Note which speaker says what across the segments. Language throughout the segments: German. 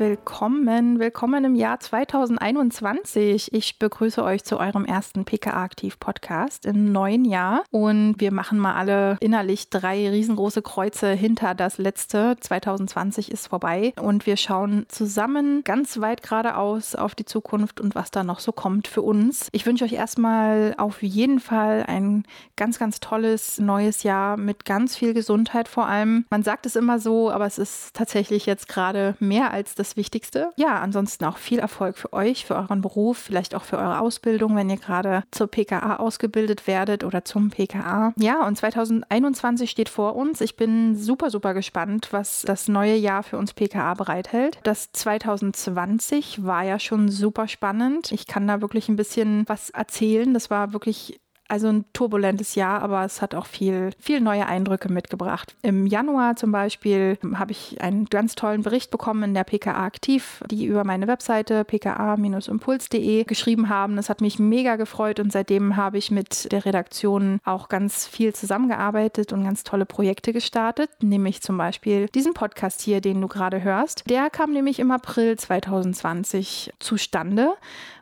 Speaker 1: willkommen. Willkommen im Jahr 2021. Ich begrüße euch zu eurem ersten PKA Aktiv Podcast im neuen Jahr. Und wir machen mal alle innerlich drei riesengroße Kreuze hinter das letzte. 2020 ist vorbei. Und wir schauen zusammen ganz weit geradeaus auf die Zukunft und was da noch so kommt für uns. Ich wünsche euch erstmal auf jeden Fall ein ganz, ganz tolles neues Jahr mit ganz viel Gesundheit vor allem. Man sagt es immer so, aber es ist tatsächlich jetzt gerade mehr als das Wichtigste. Ja, ansonsten auch viel Erfolg für euch, für euren Beruf, vielleicht auch für eure Ausbildung, wenn ihr gerade zur PKA ausgebildet werdet oder zum PKA. Ja, und 2021 steht vor uns. Ich bin super, super gespannt, was das neue Jahr für uns PKA bereithält. Das 2020 war ja schon super spannend. Ich kann da wirklich ein bisschen was erzählen. Das war wirklich also ein turbulentes Jahr, aber es hat auch viel, viel neue Eindrücke mitgebracht. Im Januar zum Beispiel habe ich einen ganz tollen Bericht bekommen in der PKA Aktiv, die über meine Webseite pka-impuls.de geschrieben haben. Das hat mich mega gefreut und seitdem habe ich mit der Redaktion auch ganz viel zusammengearbeitet und ganz tolle Projekte gestartet, nämlich zum Beispiel diesen Podcast hier, den du gerade hörst. Der kam nämlich im April 2020 zustande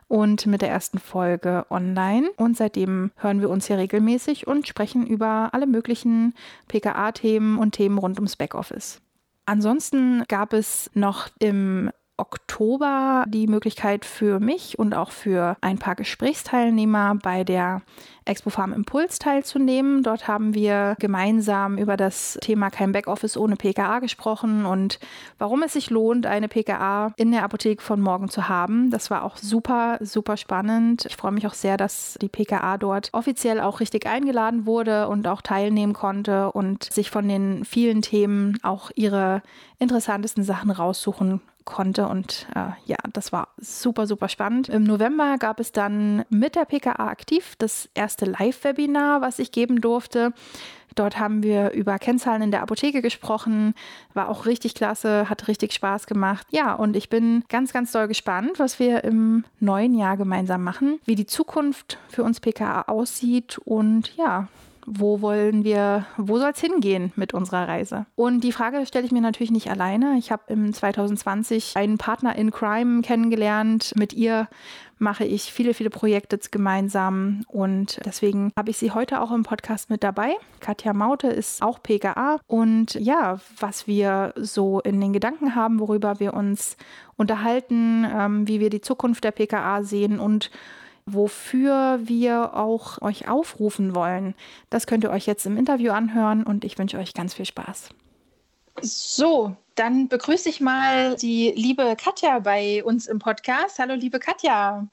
Speaker 1: und mit der ersten Folge online. Und seitdem hören wir uns hier regelmäßig und sprechen über alle möglichen PKA-Themen und Themen rund ums Backoffice. Ansonsten gab es noch im Oktober die Möglichkeit für mich und auch für ein paar Gesprächsteilnehmer bei der Expo Farm Impuls teilzunehmen. Dort haben wir gemeinsam über das Thema kein Backoffice ohne PKA gesprochen und warum es sich lohnt, eine PKA in der Apotheke von morgen zu haben. Das war auch super, super spannend. Ich freue mich auch sehr, dass die PKA dort offiziell auch richtig eingeladen wurde und auch teilnehmen konnte und sich von den vielen Themen auch ihre interessantesten Sachen raussuchen konnte. Und äh, ja, das war super, super spannend. Im November gab es dann mit der PKA aktiv das erste Live-Webinar, was ich geben durfte. Dort haben wir über Kennzahlen in der Apotheke gesprochen. War auch richtig klasse, hat richtig Spaß gemacht. Ja, und ich bin ganz, ganz doll gespannt, was wir im neuen Jahr gemeinsam machen, wie die Zukunft für uns PKA aussieht und ja, wo wollen wir, wo soll es hingehen mit unserer Reise? Und die Frage stelle ich mir natürlich nicht alleine. Ich habe im 2020 einen Partner in Crime kennengelernt. Mit ihr mache ich viele, viele Projekte gemeinsam und deswegen habe ich sie heute auch im Podcast mit dabei. Katja Maute ist auch PKA und ja, was wir so in den Gedanken haben, worüber wir uns unterhalten, ähm, wie wir die Zukunft der PKA sehen und wofür wir auch euch aufrufen wollen. Das könnt ihr euch jetzt im Interview anhören und ich wünsche euch ganz viel Spaß. So, dann begrüße ich mal die liebe Katja bei uns im Podcast. Hallo, liebe Katja.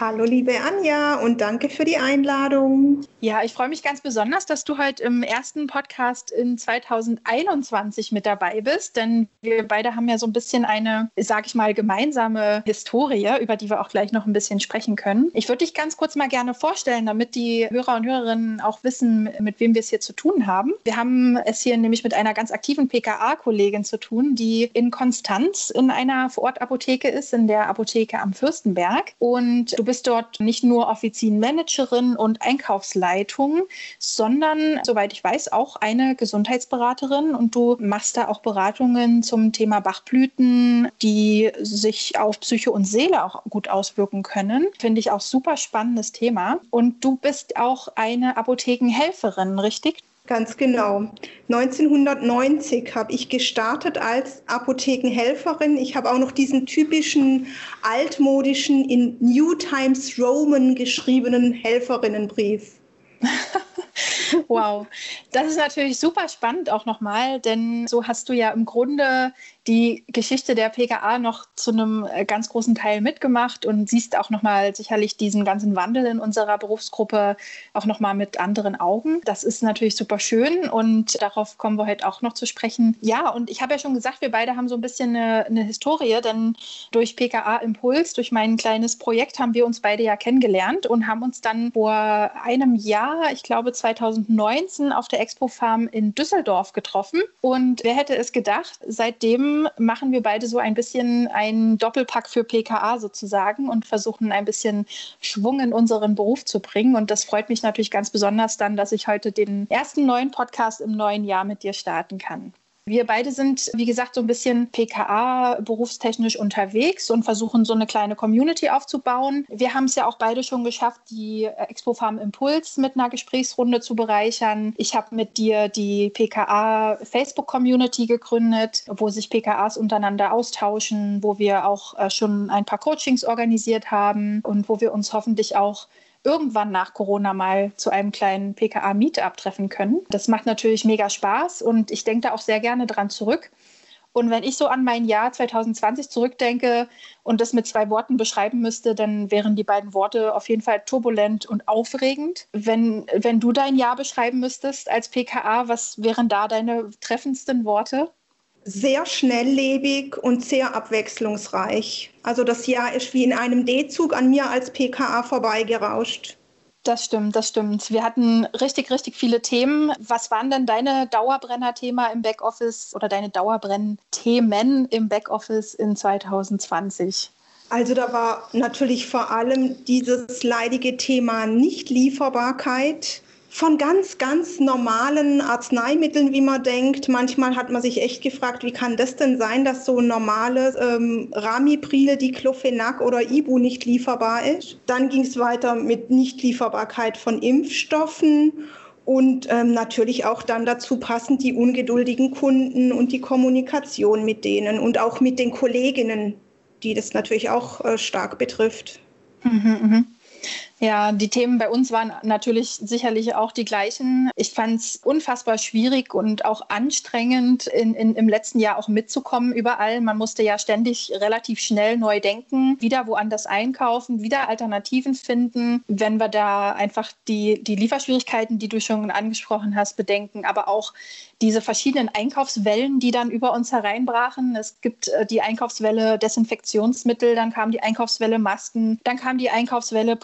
Speaker 2: Hallo liebe Anja und danke für die Einladung.
Speaker 1: Ja, ich freue mich ganz besonders, dass du heute im ersten Podcast in 2021 mit dabei bist, denn wir beide haben ja so ein bisschen eine, sage ich mal, gemeinsame Historie, über die wir auch gleich noch ein bisschen sprechen können. Ich würde dich ganz kurz mal gerne vorstellen, damit die Hörer und Hörerinnen auch wissen, mit wem wir es hier zu tun haben. Wir haben es hier nämlich mit einer ganz aktiven PKA-Kollegin zu tun, die in Konstanz in einer Vorortapotheke ist, in der Apotheke am Fürstenberg und Du bist dort nicht nur Offizienmanagerin und Einkaufsleitung, sondern, soweit ich weiß, auch eine Gesundheitsberaterin und du machst da auch Beratungen zum Thema Bachblüten, die sich auf Psyche und Seele auch gut auswirken können. Finde ich auch super spannendes Thema. Und du bist auch eine Apothekenhelferin, richtig?
Speaker 2: Ganz genau. 1990 habe ich gestartet als Apothekenhelferin. Ich habe auch noch diesen typischen altmodischen in New Times Roman geschriebenen Helferinnenbrief.
Speaker 1: wow, das ist natürlich super spannend auch nochmal, denn so hast du ja im Grunde die Geschichte der PKA noch zu einem äh, ganz großen Teil mitgemacht und siehst auch nochmal sicherlich diesen ganzen Wandel in unserer Berufsgruppe auch nochmal mit anderen Augen. Das ist natürlich super schön und darauf kommen wir heute auch noch zu sprechen. Ja, und ich habe ja schon gesagt, wir beide haben so ein bisschen eine, eine Historie, denn durch PKA Impuls, durch mein kleines Projekt haben wir uns beide ja kennengelernt und haben uns dann vor einem Jahr, ich glaube 2019, auf der Expo Farm in Düsseldorf getroffen. Und wer hätte es gedacht, seitdem machen wir beide so ein bisschen einen Doppelpack für PKA sozusagen und versuchen ein bisschen Schwung in unseren Beruf zu bringen. Und das freut mich natürlich ganz besonders dann, dass ich heute den ersten neuen Podcast im neuen Jahr mit dir starten kann. Wir beide sind, wie gesagt, so ein bisschen PKA berufstechnisch unterwegs und versuchen so eine kleine Community aufzubauen. Wir haben es ja auch beide schon geschafft, die Expo Farm Impuls mit einer Gesprächsrunde zu bereichern. Ich habe mit dir die PKA Facebook Community gegründet, wo sich PKAs untereinander austauschen, wo wir auch äh, schon ein paar Coachings organisiert haben und wo wir uns hoffentlich auch irgendwann nach Corona mal zu einem kleinen PKA-Meetup treffen können. Das macht natürlich mega Spaß und ich denke da auch sehr gerne dran zurück. Und wenn ich so an mein Jahr 2020 zurückdenke und das mit zwei Worten beschreiben müsste, dann wären die beiden Worte auf jeden Fall turbulent und aufregend. Wenn, wenn du dein Jahr beschreiben müsstest als PKA, was wären da deine treffendsten Worte?
Speaker 2: Sehr schnelllebig und sehr abwechslungsreich. Also das Jahr ist wie in einem D-Zug an mir als PKA vorbeigerauscht.
Speaker 1: Das stimmt, das stimmt. Wir hatten richtig, richtig viele Themen. Was waren denn deine Dauerbrenner-Thema im Backoffice oder deine Dauerbrenn-Themen im Backoffice in 2020?
Speaker 2: Also da war natürlich vor allem dieses leidige Thema Nichtlieferbarkeit von ganz, ganz normalen Arzneimitteln, wie man denkt. Manchmal hat man sich echt gefragt, wie kann das denn sein, dass so normale ähm, Ramipril, Diclofenac oder Ibu nicht lieferbar ist. Dann ging es weiter mit Nichtlieferbarkeit von Impfstoffen und ähm, natürlich auch dann dazu passend die ungeduldigen Kunden und die Kommunikation mit denen und auch mit den Kolleginnen, die das natürlich auch äh, stark betrifft. Mhm,
Speaker 1: mh. Ja, die Themen bei uns waren natürlich sicherlich auch die gleichen. Ich fand es unfassbar schwierig und auch anstrengend, in, in, im letzten Jahr auch mitzukommen überall. Man musste ja ständig relativ schnell neu denken, wieder woanders einkaufen, wieder Alternativen finden, wenn wir da einfach die, die Lieferschwierigkeiten, die du schon angesprochen hast, bedenken, aber auch diese verschiedenen Einkaufswellen, die dann über uns hereinbrachen. Es gibt äh, die Einkaufswelle Desinfektionsmittel, dann kam die Einkaufswelle Masken, dann kam die Einkaufswelle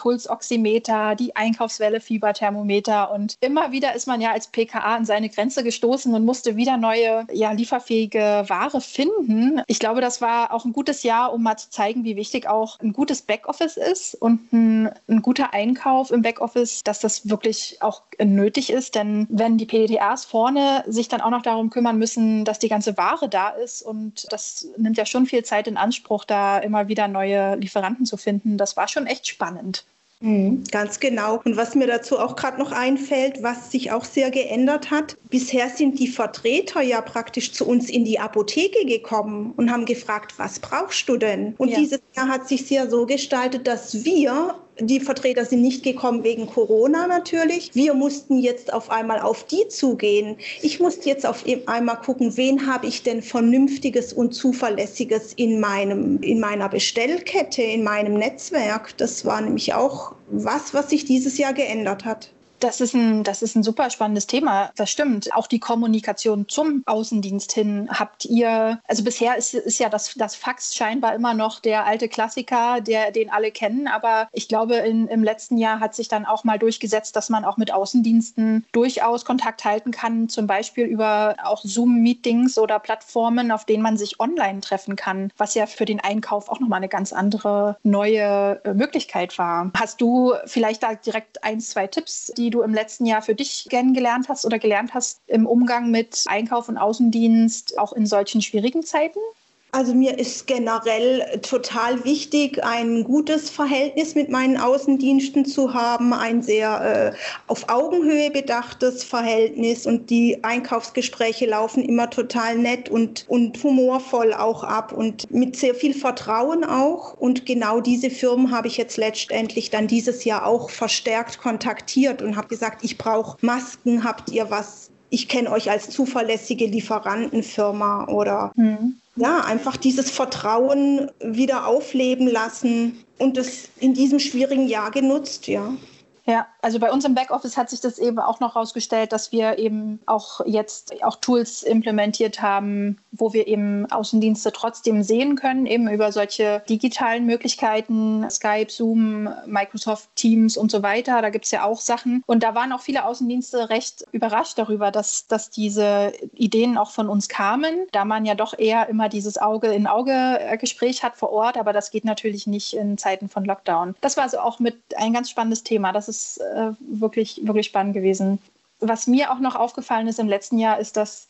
Speaker 1: Pulsoximeter, die Einkaufswelle Fieberthermometer und immer wieder ist man ja als PKA an seine Grenze gestoßen und musste wieder neue, ja, lieferfähige Ware finden. Ich glaube, das war auch ein gutes Jahr, um mal zu zeigen, wie wichtig auch ein gutes Backoffice ist und ein, ein guter Einkauf im Backoffice, dass das wirklich auch nötig ist, denn wenn die PDTAs vorne sich dann auch noch darum kümmern müssen, dass die ganze Ware da ist. Und das nimmt ja schon viel Zeit in Anspruch, da immer wieder neue Lieferanten zu finden. Das war schon echt spannend.
Speaker 2: Mhm, ganz genau. Und was mir dazu auch gerade noch einfällt, was sich auch sehr geändert hat, bisher sind die Vertreter ja praktisch zu uns in die Apotheke gekommen und haben gefragt, was brauchst du denn? Und ja. dieses Jahr hat sich sehr so gestaltet, dass wir die Vertreter sind nicht gekommen wegen Corona natürlich. Wir mussten jetzt auf einmal auf die zugehen. Ich musste jetzt auf einmal gucken, wen habe ich denn vernünftiges und zuverlässiges in meinem in meiner Bestellkette, in meinem Netzwerk. Das war nämlich auch was, was sich dieses Jahr geändert hat.
Speaker 1: Das ist, ein, das ist ein super spannendes Thema. Das stimmt. Auch die Kommunikation zum Außendienst hin habt ihr, also bisher ist, ist ja das, das Fax scheinbar immer noch der alte Klassiker, der, den alle kennen. Aber ich glaube, in, im letzten Jahr hat sich dann auch mal durchgesetzt, dass man auch mit Außendiensten durchaus Kontakt halten kann, zum Beispiel über auch Zoom-Meetings oder Plattformen, auf denen man sich online treffen kann, was ja für den Einkauf auch nochmal eine ganz andere neue äh, Möglichkeit war. Hast du vielleicht da direkt ein, zwei Tipps, die die du im letzten Jahr für dich kennengelernt hast oder gelernt hast im Umgang mit Einkauf und Außendienst, auch in solchen schwierigen Zeiten?
Speaker 2: Also mir ist generell total wichtig, ein gutes Verhältnis mit meinen Außendiensten zu haben, ein sehr äh, auf Augenhöhe bedachtes Verhältnis und die Einkaufsgespräche laufen immer total nett und, und humorvoll auch ab und mit sehr viel Vertrauen auch. Und genau diese Firmen habe ich jetzt letztendlich dann dieses Jahr auch verstärkt kontaktiert und habe gesagt, ich brauche Masken, habt ihr was? Ich kenne euch als zuverlässige Lieferantenfirma oder mhm ja, einfach dieses Vertrauen wieder aufleben lassen und es in diesem schwierigen Jahr genutzt, ja.
Speaker 1: Ja, also bei uns im Backoffice hat sich das eben auch noch herausgestellt, dass wir eben auch jetzt auch Tools implementiert haben, wo wir eben Außendienste trotzdem sehen können, eben über solche digitalen Möglichkeiten, Skype, Zoom, Microsoft Teams und so weiter. Da gibt es ja auch Sachen. Und da waren auch viele Außendienste recht überrascht darüber, dass, dass diese Ideen auch von uns kamen, da man ja doch eher immer dieses Auge-in-Auge-Gespräch hat vor Ort, aber das geht natürlich nicht in Zeiten von Lockdown. Das war also auch mit ein ganz spannendes Thema. Das ist äh, wirklich, wirklich spannend gewesen. Was mir auch noch aufgefallen ist im letzten Jahr, ist, dass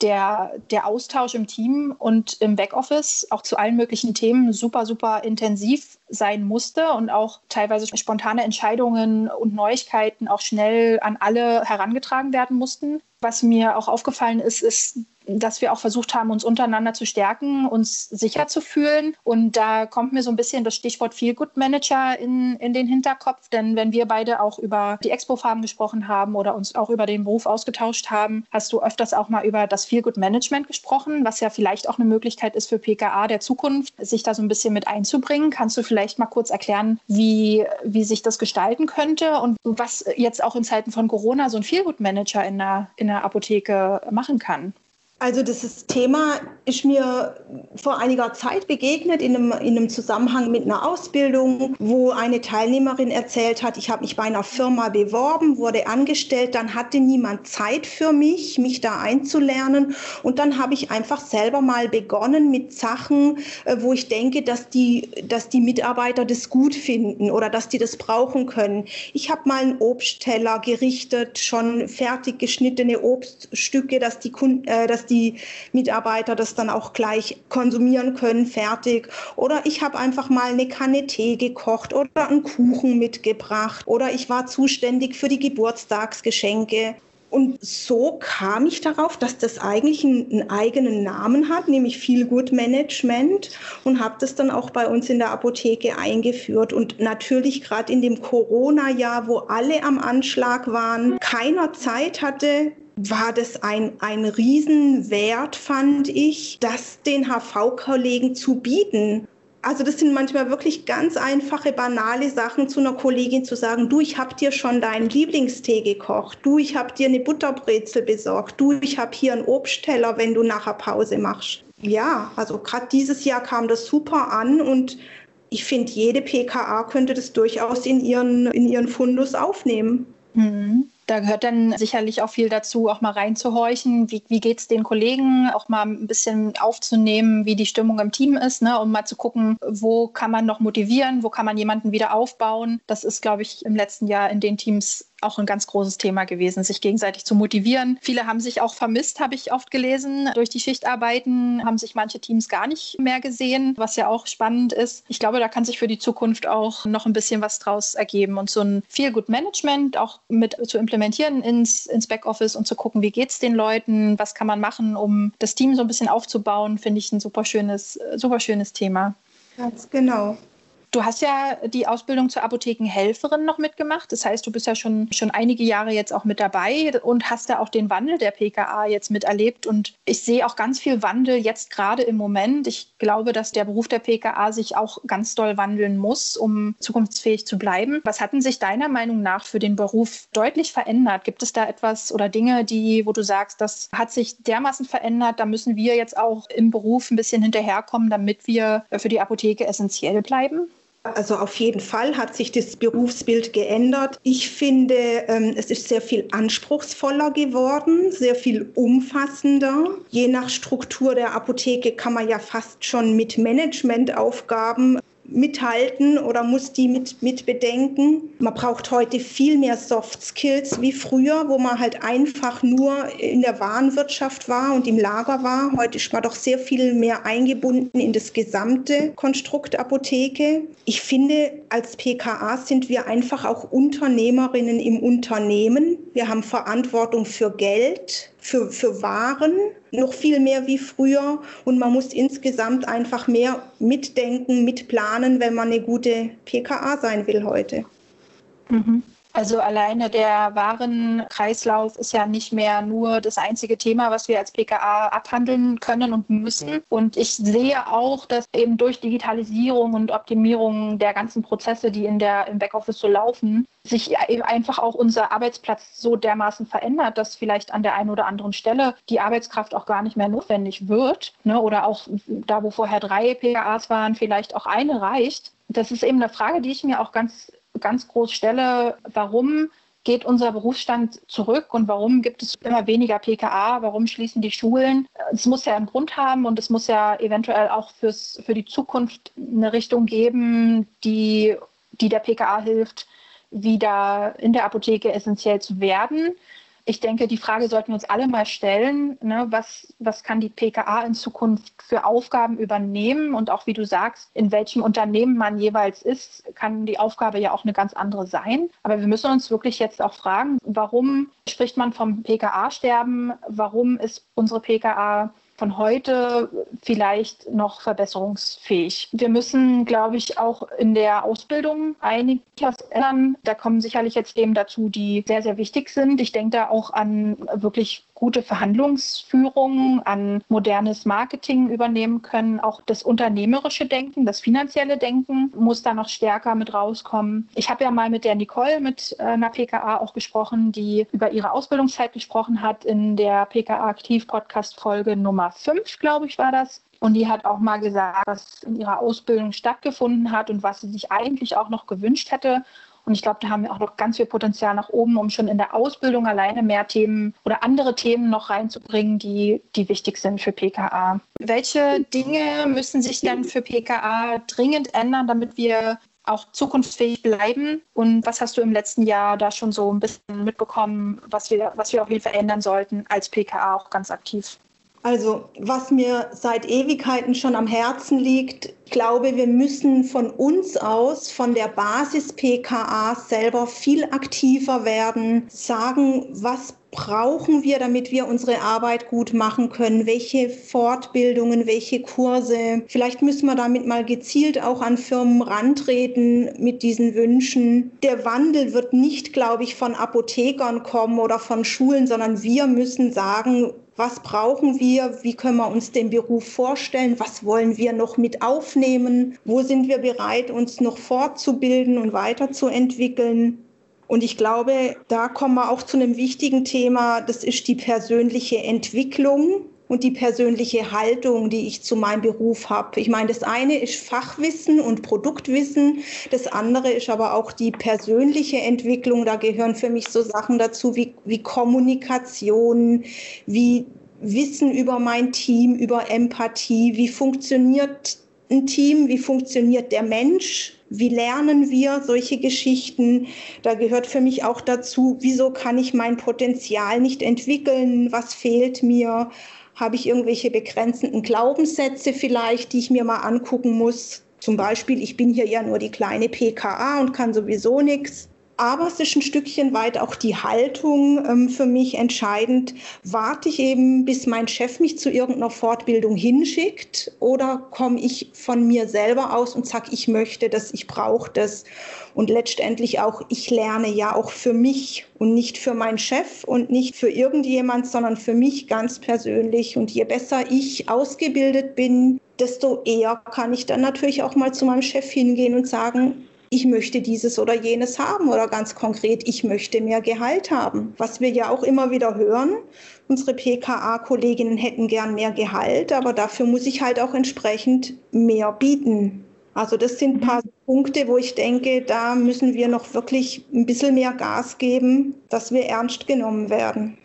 Speaker 1: der, der Austausch im Team und im Backoffice auch zu allen möglichen Themen super, super intensiv sein musste und auch teilweise spontane Entscheidungen und Neuigkeiten auch schnell an alle herangetragen werden mussten. Was mir auch aufgefallen ist, ist, dass wir auch versucht haben, uns untereinander zu stärken, uns sicher zu fühlen. Und da kommt mir so ein bisschen das Stichwort Feel Good Manager in, in den Hinterkopf. Denn wenn wir beide auch über die Expo-Farben gesprochen haben oder uns auch über den Beruf ausgetauscht haben, hast du öfters auch mal über das Feel Good Management gesprochen, was ja vielleicht auch eine Möglichkeit ist für PKA der Zukunft, sich da so ein bisschen mit einzubringen. Kannst du vielleicht mal kurz erklären, wie, wie sich das gestalten könnte und was jetzt auch in Zeiten von Corona so ein Feel Good Manager in der, in der Apotheke machen kann?
Speaker 2: Also dieses Thema ist mir vor einiger Zeit begegnet in einem, in einem Zusammenhang mit einer Ausbildung, wo eine Teilnehmerin erzählt hat, ich habe mich bei einer Firma beworben, wurde angestellt, dann hatte niemand Zeit für mich, mich da einzulernen und dann habe ich einfach selber mal begonnen mit Sachen, äh, wo ich denke, dass die, dass die Mitarbeiter das gut finden oder dass die das brauchen können. Ich habe mal einen Obstteller gerichtet, schon fertig geschnittene Obststücke, dass die äh, dass die Mitarbeiter das dann auch gleich konsumieren können, fertig. Oder ich habe einfach mal eine Kanne Tee gekocht oder einen Kuchen mitgebracht. Oder ich war zuständig für die Geburtstagsgeschenke. Und so kam ich darauf, dass das eigentlich einen, eigenen Namen hat, nämlich Feel Good Management und habe das dann auch bei uns in der Apotheke eingeführt. Und natürlich gerade in dem Corona-Jahr, wo alle am Anschlag waren, keiner Zeit hatte, war das ein, ein Riesenwert, fand ich, das den HV-Kollegen zu bieten. Also das sind manchmal wirklich ganz einfache, banale Sachen zu einer Kollegin zu sagen, du, ich habe dir schon deinen Lieblingstee gekocht, du, ich habe dir eine Butterbrezel besorgt, du, ich habe hier einen Obstteller, wenn du nachher Pause machst. Ja, also gerade dieses Jahr kam das super an und ich finde, jede PKA könnte das durchaus in ihren, in ihren Fundus aufnehmen.
Speaker 1: Mhm. Da gehört dann sicherlich auch viel dazu, auch mal reinzuhorchen. Wie, wie geht es den Kollegen? Auch mal ein bisschen aufzunehmen, wie die Stimmung im Team ist, ne? um mal zu gucken, wo kann man noch motivieren, wo kann man jemanden wieder aufbauen. Das ist, glaube ich, im letzten Jahr in den Teams auch ein ganz großes Thema gewesen, sich gegenseitig zu motivieren. Viele haben sich auch vermisst, habe ich oft gelesen. Durch die Schichtarbeiten haben sich manche Teams gar nicht mehr gesehen, was ja auch spannend ist. Ich glaube, da kann sich für die Zukunft auch noch ein bisschen was draus ergeben und so ein Feel-Good-Management auch mit zu implementieren ins, ins Backoffice und zu gucken, wie geht es den Leuten, was kann man machen, um das Team so ein bisschen aufzubauen, finde ich ein super schönes, super schönes Thema.
Speaker 2: Ganz genau.
Speaker 1: Du hast ja die Ausbildung zur Apothekenhelferin noch mitgemacht. Das heißt, du bist ja schon, schon einige Jahre jetzt auch mit dabei und hast ja auch den Wandel der PKA jetzt miterlebt. Und ich sehe auch ganz viel Wandel jetzt gerade im Moment. Ich glaube, dass der Beruf der PKA sich auch ganz doll wandeln muss, um zukunftsfähig zu bleiben. Was hatten sich deiner Meinung nach für den Beruf deutlich verändert? Gibt es da etwas oder Dinge, die, wo du sagst, das hat sich dermaßen verändert, da müssen wir jetzt auch im Beruf ein bisschen hinterherkommen, damit wir für die Apotheke essentiell bleiben?
Speaker 2: Also auf jeden Fall hat sich das Berufsbild geändert. Ich finde, ähm, es ist sehr viel anspruchsvoller geworden, sehr viel umfassender. Je nach Struktur der Apotheke kann man ja fast schon mit Managementaufgaben mithalten oder muss die mit, mit bedenken. Man braucht heute viel mehr Soft Skills wie früher, wo man halt einfach nur in der Warenwirtschaft war und im Lager war. Heute ist man doch sehr viel mehr eingebunden in das gesamte Konstrukt Apotheke. Ich finde, als PKA sind wir einfach auch Unternehmerinnen im Unternehmen. Wir haben Verantwortung für Geld, für, für Waren, noch viel mehr wie früher. Und man muss insgesamt einfach mehr mitdenken, mitplanen, wenn man eine gute PKA sein will heute.
Speaker 1: Mhm. Also alleine der Warenkreislauf ist ja nicht mehr nur das einzige Thema, was wir als PKA abhandeln können und müssen. Und ich sehe auch, dass eben durch Digitalisierung und Optimierung der ganzen Prozesse, die in der, im Backoffice so laufen, sich eben einfach auch unser Arbeitsplatz so dermaßen verändert, dass vielleicht an der einen oder anderen Stelle die Arbeitskraft auch gar nicht mehr notwendig wird. Ne? Oder auch da, wo vorher drei PKAs waren, vielleicht auch eine reicht. Das ist eben eine Frage, die ich mir auch ganz ganz groß stelle, warum geht unser Berufsstand zurück und warum gibt es immer weniger PKA? Warum schließen die Schulen? Es muss ja einen Grund haben und es muss ja eventuell auch fürs, für die Zukunft eine Richtung geben, die, die der PKA hilft, wieder in der Apotheke essentiell zu werden. Ich denke, die Frage sollten wir uns alle mal stellen, ne, was, was kann die PKA in Zukunft für Aufgaben übernehmen und auch wie du sagst, in welchem Unternehmen man jeweils ist, kann die Aufgabe ja auch eine ganz andere sein. Aber wir müssen uns wirklich jetzt auch fragen, warum spricht man vom PKA-Sterben? Warum ist unsere PKA von heute vielleicht noch verbesserungsfähig. Wir müssen, glaube ich, auch in der Ausbildung einiges ändern. Da kommen sicherlich jetzt Themen dazu, die sehr, sehr wichtig sind. Ich denke da auch an wirklich gute Verhandlungsführung, an modernes Marketing übernehmen können. Auch das unternehmerische Denken, das finanzielle Denken muss da noch stärker mit rauskommen. Ich habe ja mal mit der Nicole, mit äh, einer PKA auch gesprochen, die über ihre Ausbildungszeit gesprochen hat in der PKA Aktiv Podcast Folge Nummer 5, glaube ich, war das. Und die hat auch mal gesagt, was in ihrer Ausbildung stattgefunden hat und was sie sich eigentlich auch noch gewünscht hätte. Und ich glaube, da haben wir auch noch ganz viel Potenzial nach oben, um schon in der Ausbildung alleine mehr Themen oder andere Themen noch reinzubringen, die, die wichtig sind für PKA. Welche Dinge müssen sich denn für PKA dringend ändern, damit wir auch zukunftsfähig bleiben? Und was hast du im letzten Jahr da schon so ein bisschen mitbekommen, was wir, was wir auf jeden Fall ändern sollten als PKA auch ganz aktiv?
Speaker 2: Also, was mir seit Ewigkeiten schon am Herzen liegt, glaube, wir müssen von uns aus, von der Basis PKA selber viel aktiver werden, sagen, was brauchen wir, damit wir unsere Arbeit gut machen können? Welche Fortbildungen, welche Kurse? Vielleicht müssen wir damit mal gezielt auch an Firmen rantreten mit diesen Wünschen. Der Wandel wird nicht, glaube ich, von Apothekern kommen oder von Schulen, sondern wir müssen sagen, was brauchen wir, wie können wir uns den Beruf vorstellen, was wollen wir noch mit aufnehmen, wo sind wir bereit, uns noch fortzubilden und weiterzuentwickeln. Und ich glaube, da kommen wir auch zu einem wichtigen Thema, das ist die persönliche Entwicklung und die persönliche Haltung, die ich zu meinem Beruf habe. Ich meine, das eine ist Fachwissen und Produktwissen, das andere ist aber auch die persönliche Entwicklung. Da gehören für mich so Sachen dazu wie, wie Kommunikation, wie Wissen über mein Team, über Empathie, wie funktioniert ein Team, wie funktioniert der Mensch, wie lernen wir solche Geschichten? Da gehört für mich auch dazu, wieso kann ich mein Potenzial nicht entwickeln? Was fehlt mir? Habe ich irgendwelche begrenzenden Glaubenssätze vielleicht, die ich mir mal angucken muss? Zum Beispiel, ich bin hier ja nur die kleine PKA und kann sowieso nichts. Aber es ist ein Stückchen weit auch die Haltung ähm, für mich entscheidend. Warte ich eben, bis mein Chef mich zu irgendeiner Fortbildung hinschickt oder komme ich von mir selber aus und sage, ich möchte das, ich brauche das. Und letztendlich auch, ich lerne ja auch für mich und nicht für meinen Chef und nicht für irgendjemand, sondern für mich ganz persönlich. Und je besser ich ausgebildet bin, desto eher kann ich dann natürlich auch mal zu meinem Chef hingehen und sagen, ich möchte dieses oder jenes haben oder ganz konkret, ich möchte mehr Gehalt haben. Was wir ja auch immer wieder hören, unsere PKA-Kolleginnen hätten gern mehr Gehalt, aber dafür muss ich halt auch entsprechend mehr bieten. Also das sind ein paar Punkte, wo ich denke, da müssen wir noch wirklich ein bisschen mehr Gas geben, dass wir ernst genommen werden.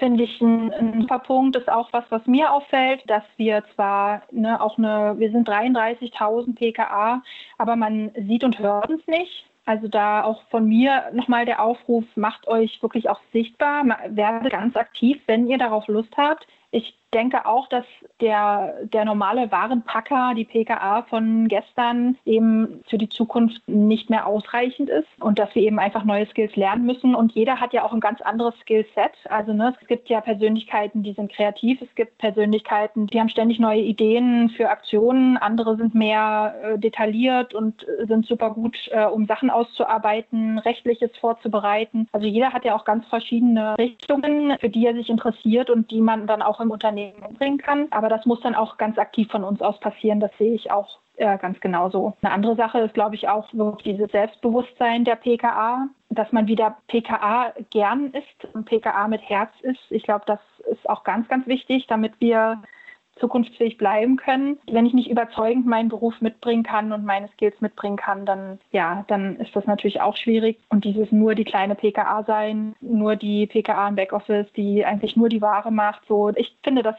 Speaker 1: Finde ich ein, ein, super Punkt. Ist auch was, was mir auffällt, dass wir zwar ne, auch eine, wir sind 33.000 PKA, aber man sieht und hört uns nicht. Also da auch von mir nochmal der Aufruf, macht euch wirklich auch sichtbar, werdet ganz aktiv, wenn ihr darauf Lust habt. Ich denke auch, dass der, der normale Warenpacker, die PKA von gestern, eben für die Zukunft nicht mehr ausreichend ist und dass wir eben einfach neue Skills lernen müssen. Und jeder hat ja auch ein ganz anderes Skillset. Also ne, es gibt ja Persönlichkeiten, die sind kreativ, es gibt Persönlichkeiten, die haben ständig neue Ideen für Aktionen, andere sind mehr äh, detailliert und äh, sind super gut, äh, um Sachen auszuarbeiten, rechtliches vorzubereiten. Also jeder hat ja auch ganz verschiedene Richtungen, für die er sich interessiert und die man dann auch im Unternehmen Unternehmen bringen kann. Aber das muss dann auch ganz aktiv von uns aus passieren. Das sehe ich auch äh, ganz genauso. Eine andere Sache ist, glaube ich, auch dieses Selbstbewusstsein der PKA, dass man wieder PKA gern ist und PKA mit Herz ist. Ich glaube, das ist auch ganz, ganz wichtig, damit wir zukunftsfähig bleiben können. Wenn ich nicht überzeugend meinen Beruf mitbringen kann und meine Skills mitbringen kann, dann ja, dann ist das natürlich auch schwierig. Und dieses nur die kleine PKA sein, nur die PKA im Backoffice, die eigentlich nur die Ware macht, so ich finde, dass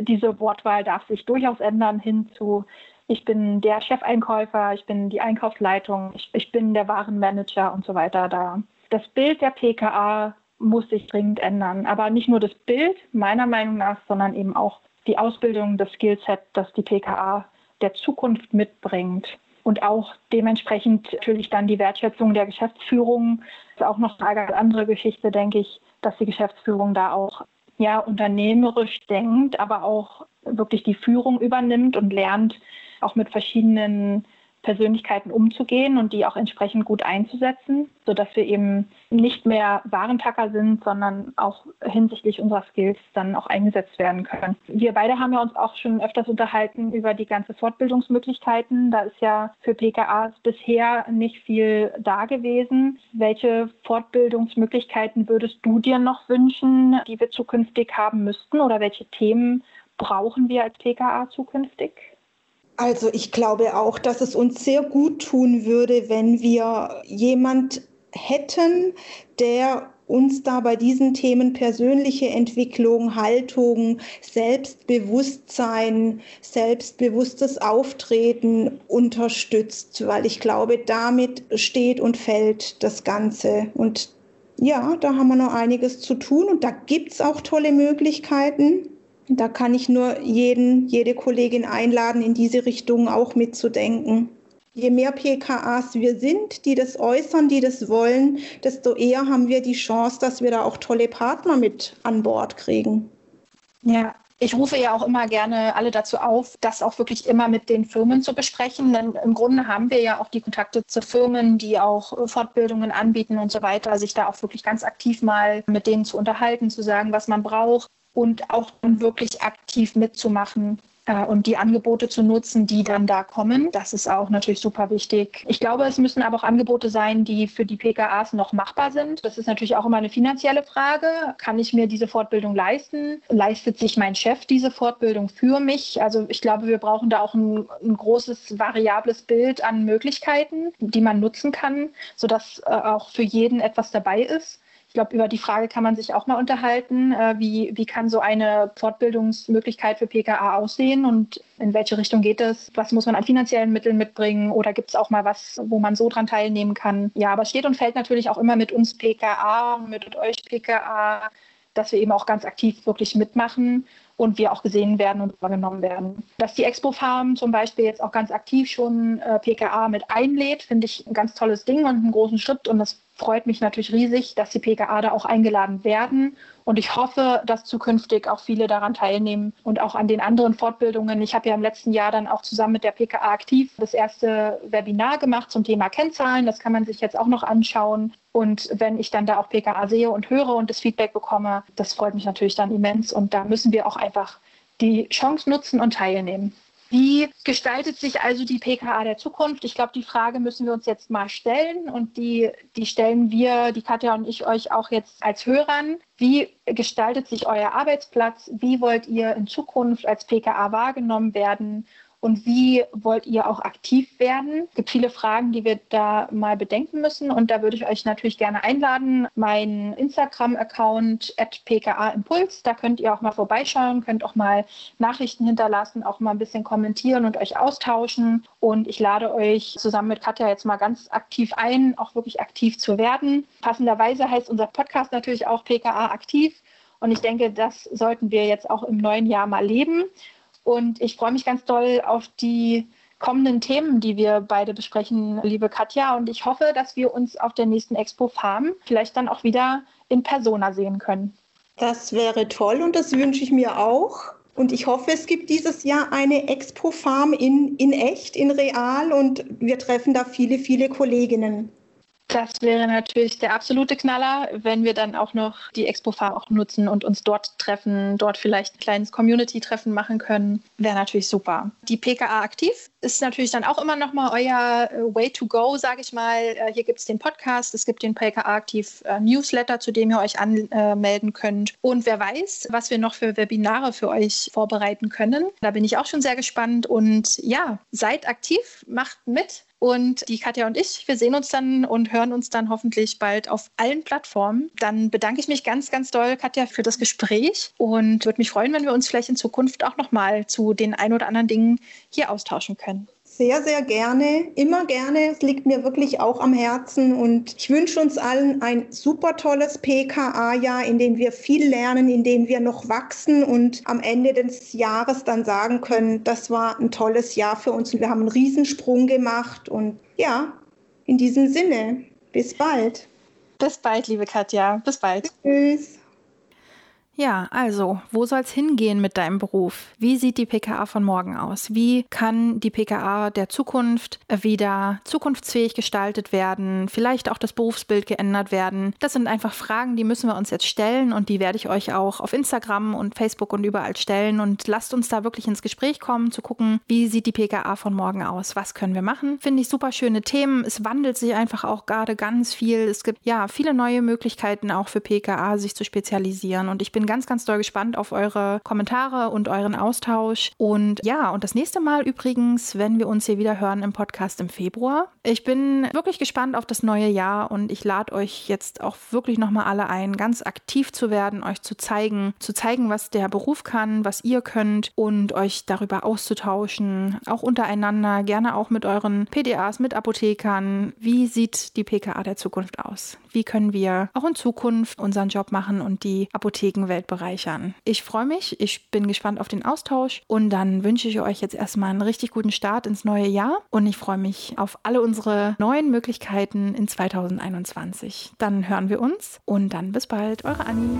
Speaker 1: diese Wortwahl darf sich durchaus ändern hin zu ich bin der Chefeinkäufer, ich bin die Einkaufsleitung, ich, ich bin der Warenmanager und so weiter. Da das Bild der PKA muss sich dringend ändern. Aber nicht nur das Bild, meiner Meinung nach, sondern eben auch die Ausbildung, das Skillset, das die PKA der Zukunft mitbringt. Und auch dementsprechend natürlich dann die Wertschätzung der Geschäftsführung. Das ist auch noch eine ganz andere Geschichte, denke ich, dass die Geschäftsführung da auch ja, unternehmerisch denkt, aber auch wirklich die Führung übernimmt und lernt, auch mit verschiedenen Persönlichkeiten umzugehen und die auch entsprechend gut einzusetzen, sodass wir eben nicht mehr Warenpacker sind, sondern auch hinsichtlich unserer Skills dann auch eingesetzt werden können. Wir beide haben ja uns auch schon öfters unterhalten über die ganze Fortbildungsmöglichkeiten. Da ist ja für PKAs bisher nicht viel da gewesen. Welche Fortbildungsmöglichkeiten würdest du dir noch wünschen, die wir zukünftig haben müssten oder welche Themen brauchen wir als PKA zukünftig?
Speaker 2: Also ich glaube auch, dass es uns sehr gut tun würde, wenn wir jemand hätten, der uns da bei diesen Themen persönliche Entwicklung, Haltung, Selbstbewusstsein, selbstbewusstes Auftreten unterstützt, weil ich glaube, damit steht und fällt das Ganze. Und ja, da haben wir noch einiges zu tun und da gibt es auch tolle Möglichkeiten. Da kann ich nur jeden, jede Kollegin einladen, in diese Richtung auch mitzudenken. Je mehr PKAs wir sind, die das äußern, die das wollen, desto eher haben wir die Chance, dass wir da auch tolle Partner mit an Bord kriegen.
Speaker 1: Ja, ich rufe ja auch immer gerne alle dazu auf, das auch wirklich immer mit den Firmen zu besprechen. Denn im Grunde haben wir ja auch die Kontakte zu Firmen, die auch Fortbildungen anbieten und so weiter, sich da auch wirklich ganz aktiv mal mit denen zu unterhalten, zu sagen, was man braucht und auch dann wirklich aktiv mitzumachen äh, und die Angebote zu nutzen, die dann da kommen. Das ist auch natürlich super wichtig. Ich glaube, es müssen aber auch Angebote sein, die für die PKAs noch machbar sind. Das ist natürlich auch immer eine finanzielle Frage. Kann ich mir diese Fortbildung leisten? Leistet sich mein Chef diese Fortbildung für mich? Also ich glaube, wir brauchen da auch ein, ein großes variables Bild an Möglichkeiten, die man nutzen kann, sodass äh, auch für jeden etwas dabei ist. Ich glaube, über die Frage kann man sich auch mal unterhalten. Äh, wie, wie kann so eine Fortbildungsmöglichkeit für PKA aussehen und in welche Richtung geht es? Was muss man an finanziellen Mitteln mitbringen? Oder gibt es auch mal was, wo man so dran teilnehmen kann? Ja, aber es steht und fällt natürlich auch immer mit uns PKA, mit euch PKA, dass wir eben auch ganz aktiv wirklich mitmachen und wir auch gesehen werden und wahrgenommen werden. Dass die Expo Farm zum Beispiel jetzt auch ganz aktiv schon äh, PKA mit einlädt, finde ich ein ganz tolles Ding und einen großen Schritt und das freut mich natürlich riesig, dass die PKA da auch eingeladen werden. Und ich hoffe, dass zukünftig auch viele daran teilnehmen und auch an den anderen Fortbildungen. Ich habe ja im letzten Jahr dann auch zusammen mit der PKA aktiv das erste Webinar gemacht zum Thema Kennzahlen. Das kann man sich jetzt auch noch anschauen. Und wenn ich dann da auch PKA sehe und höre und das Feedback bekomme, das freut mich natürlich dann immens. Und da müssen wir auch einfach die Chance nutzen und teilnehmen. Wie gestaltet sich also die PKA der Zukunft? Ich glaube, die Frage müssen wir uns jetzt mal stellen und die, die stellen wir, die Katja und ich, euch auch jetzt als Hörern. Wie gestaltet sich euer Arbeitsplatz? Wie wollt ihr in Zukunft als PKA wahrgenommen werden? Und wie wollt ihr auch aktiv werden? Es gibt viele Fragen, die wir da mal bedenken müssen und da würde ich euch natürlich gerne einladen. Mein Instagram-Account at PKA Impuls, da könnt ihr auch mal vorbeischauen, könnt auch mal Nachrichten hinterlassen, auch mal ein bisschen kommentieren und euch austauschen und ich lade euch zusammen mit Katja jetzt mal ganz aktiv ein, auch wirklich aktiv zu werden. Passenderweise heißt unser Podcast natürlich auch PKA aktiv. Und ich denke, das sollten wir jetzt auch im neuen Jahr mal leben. Und ich freue mich ganz doll auf die kommenden Themen, die wir beide besprechen, liebe Katja. Und ich hoffe, dass wir uns auf der nächsten Expo Farm vielleicht dann auch wieder in Persona sehen können.
Speaker 2: Das wäre toll und das wünsche ich mir auch. Und ich hoffe, es gibt dieses Jahr eine Expo Farm in, in echt, in real und wir treffen da viele, viele Kolleginnen.
Speaker 1: Das wäre natürlich der absolute Knaller, wenn wir dann auch noch die Expo-Farm auch nutzen und uns dort treffen, dort vielleicht ein kleines Community-Treffen machen können. Wäre natürlich super. Die PKA aktiv ist natürlich dann auch immer noch mal euer äh, Way to go, sage ich mal. Äh, hier gibt es den Podcast, es gibt den PKA aktiv äh, Newsletter, zu dem ihr euch anmelden könnt. Und wer weiß, was wir noch für Webinare für euch vorbereiten können. Da bin ich auch schon sehr gespannt. Und ja, seid aktiv, macht mit. Und die Katja und ich, wir sehen uns dann und hören uns dann hoffentlich bald auf allen Plattformen. Dann bedanke ich mich ganz, ganz doll, Katja, für das Gespräch und würde mich freuen, wenn wir uns vielleicht in Zukunft auch nochmal zu den ein oder anderen Dingen hier austauschen können.
Speaker 2: Sehr, sehr gerne, immer gerne. Es liegt mir wirklich auch am Herzen und ich wünsche uns allen ein super tolles PKA-Jahr, in dem wir viel lernen, in dem wir noch wachsen und am Ende des Jahres dann sagen können, das war ein tolles Jahr für uns und wir haben einen Riesensprung gemacht und ja, in diesem Sinne, bis bald.
Speaker 1: Bis bald, liebe Katja. Bis bald.
Speaker 2: Tschüss.
Speaker 1: Ja, also, wo soll es hingehen mit deinem Beruf? Wie sieht die PKA von morgen aus? Wie kann die PKA der Zukunft wieder zukunftsfähig gestaltet werden? Vielleicht auch das Berufsbild geändert werden? Das sind einfach Fragen, die müssen wir uns jetzt stellen und die werde ich euch auch auf Instagram und Facebook und überall stellen. Und lasst uns da wirklich ins Gespräch kommen, zu gucken, wie sieht die PKA von morgen aus? Was können wir machen? Finde ich super schöne Themen. Es wandelt sich einfach auch gerade ganz viel. Es gibt ja viele neue Möglichkeiten auch für PKA, sich zu spezialisieren. Und ich bin ganz, ganz doll gespannt auf eure Kommentare und euren Austausch. Und ja, und das nächste Mal übrigens, wenn wir uns hier wieder hören im Podcast im Februar. Ich bin wirklich gespannt auf das neue Jahr und ich lade euch jetzt auch wirklich nochmal alle ein, ganz aktiv zu werden, euch zu zeigen, zu zeigen, was der Beruf kann, was ihr könnt und euch darüber auszutauschen, auch untereinander, gerne auch mit euren PDAs, mit Apothekern. Wie sieht die PKA der Zukunft aus? Wie können wir auch in Zukunft unseren Job machen und die Apothekenwelt Welt bereichern. Ich freue mich, ich bin gespannt auf den Austausch und dann wünsche ich euch jetzt erstmal einen richtig guten Start ins neue Jahr und ich freue mich auf alle unsere neuen Möglichkeiten in 2021. Dann hören wir uns und dann bis bald, eure Anni.